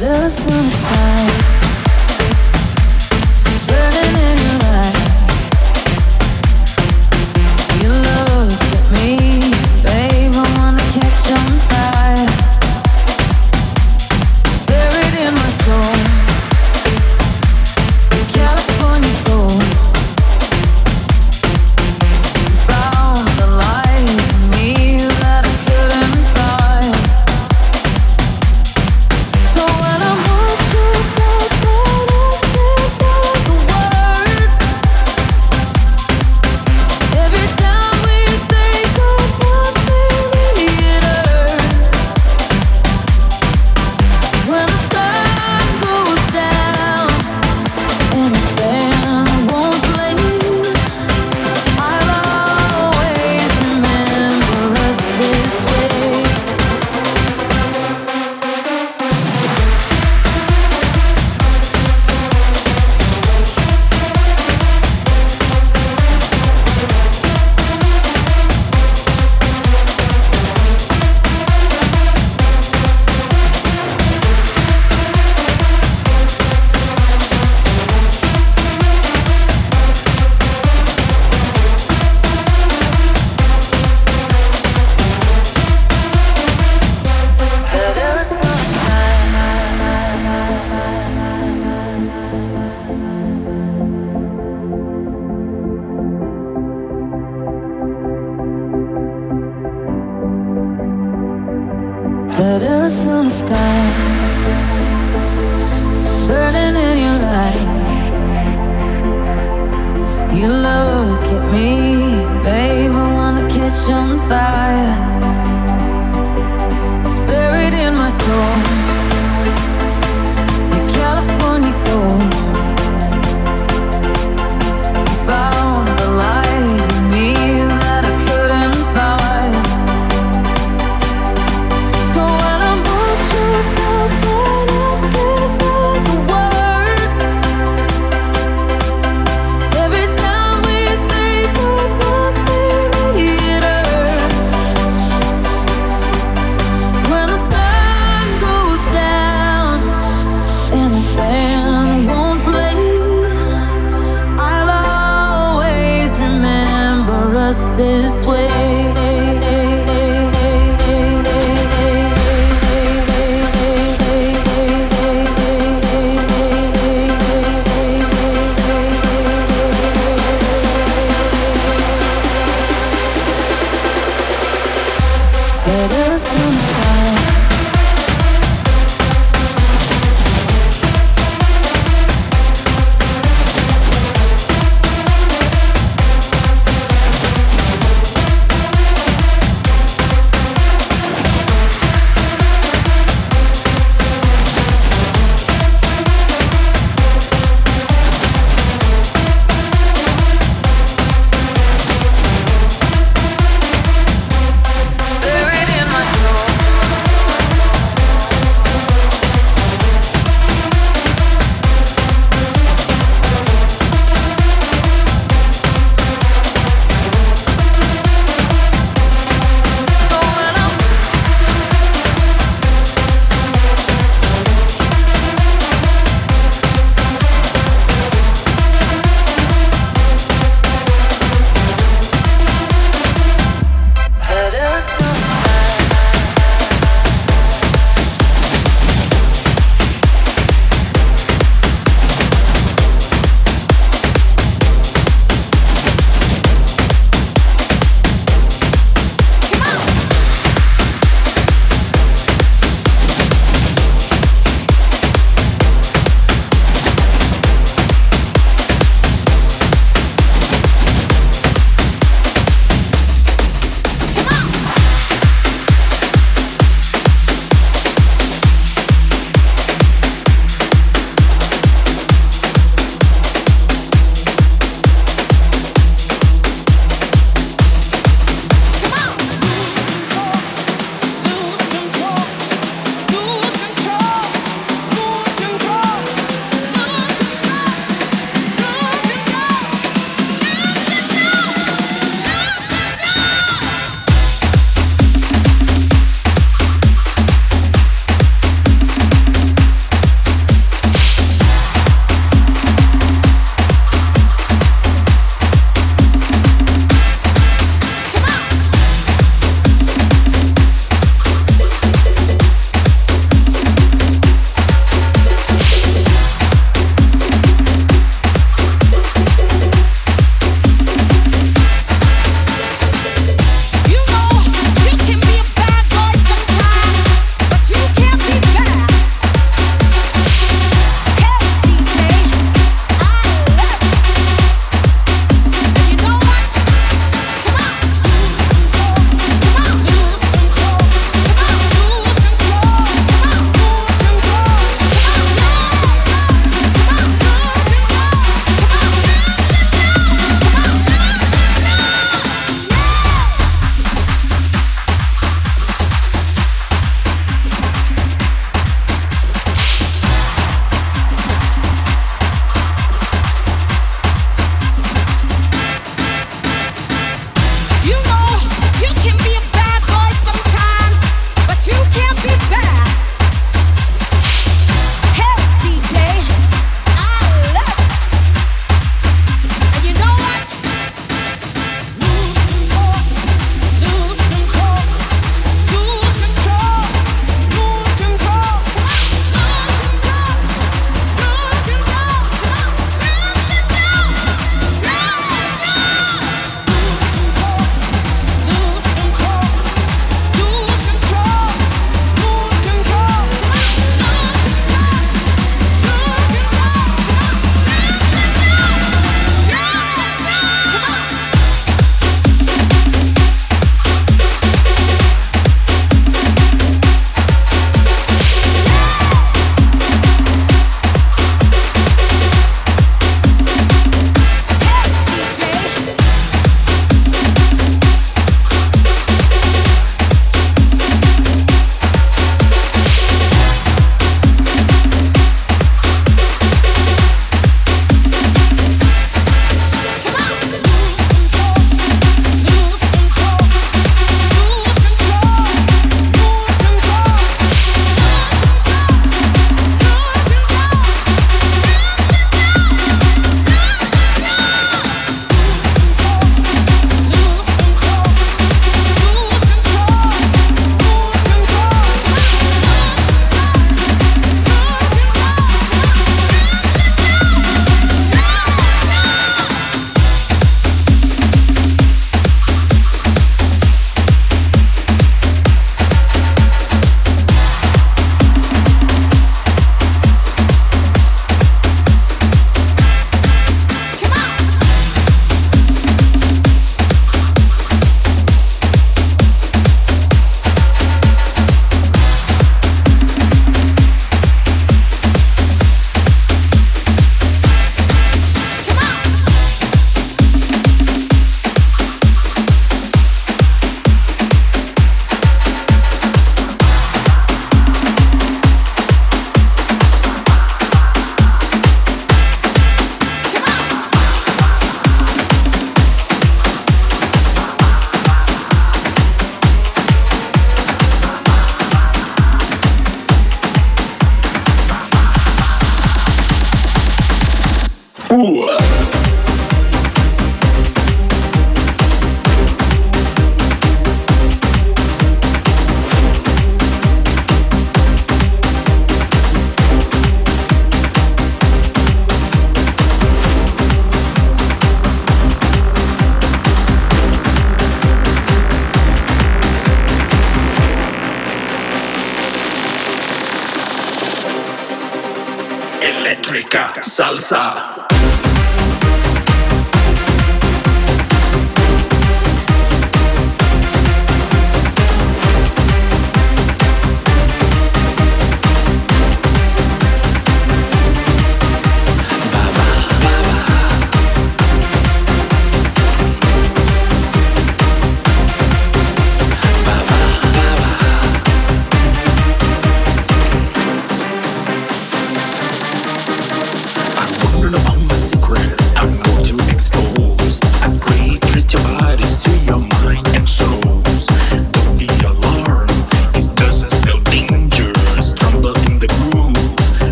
the sun is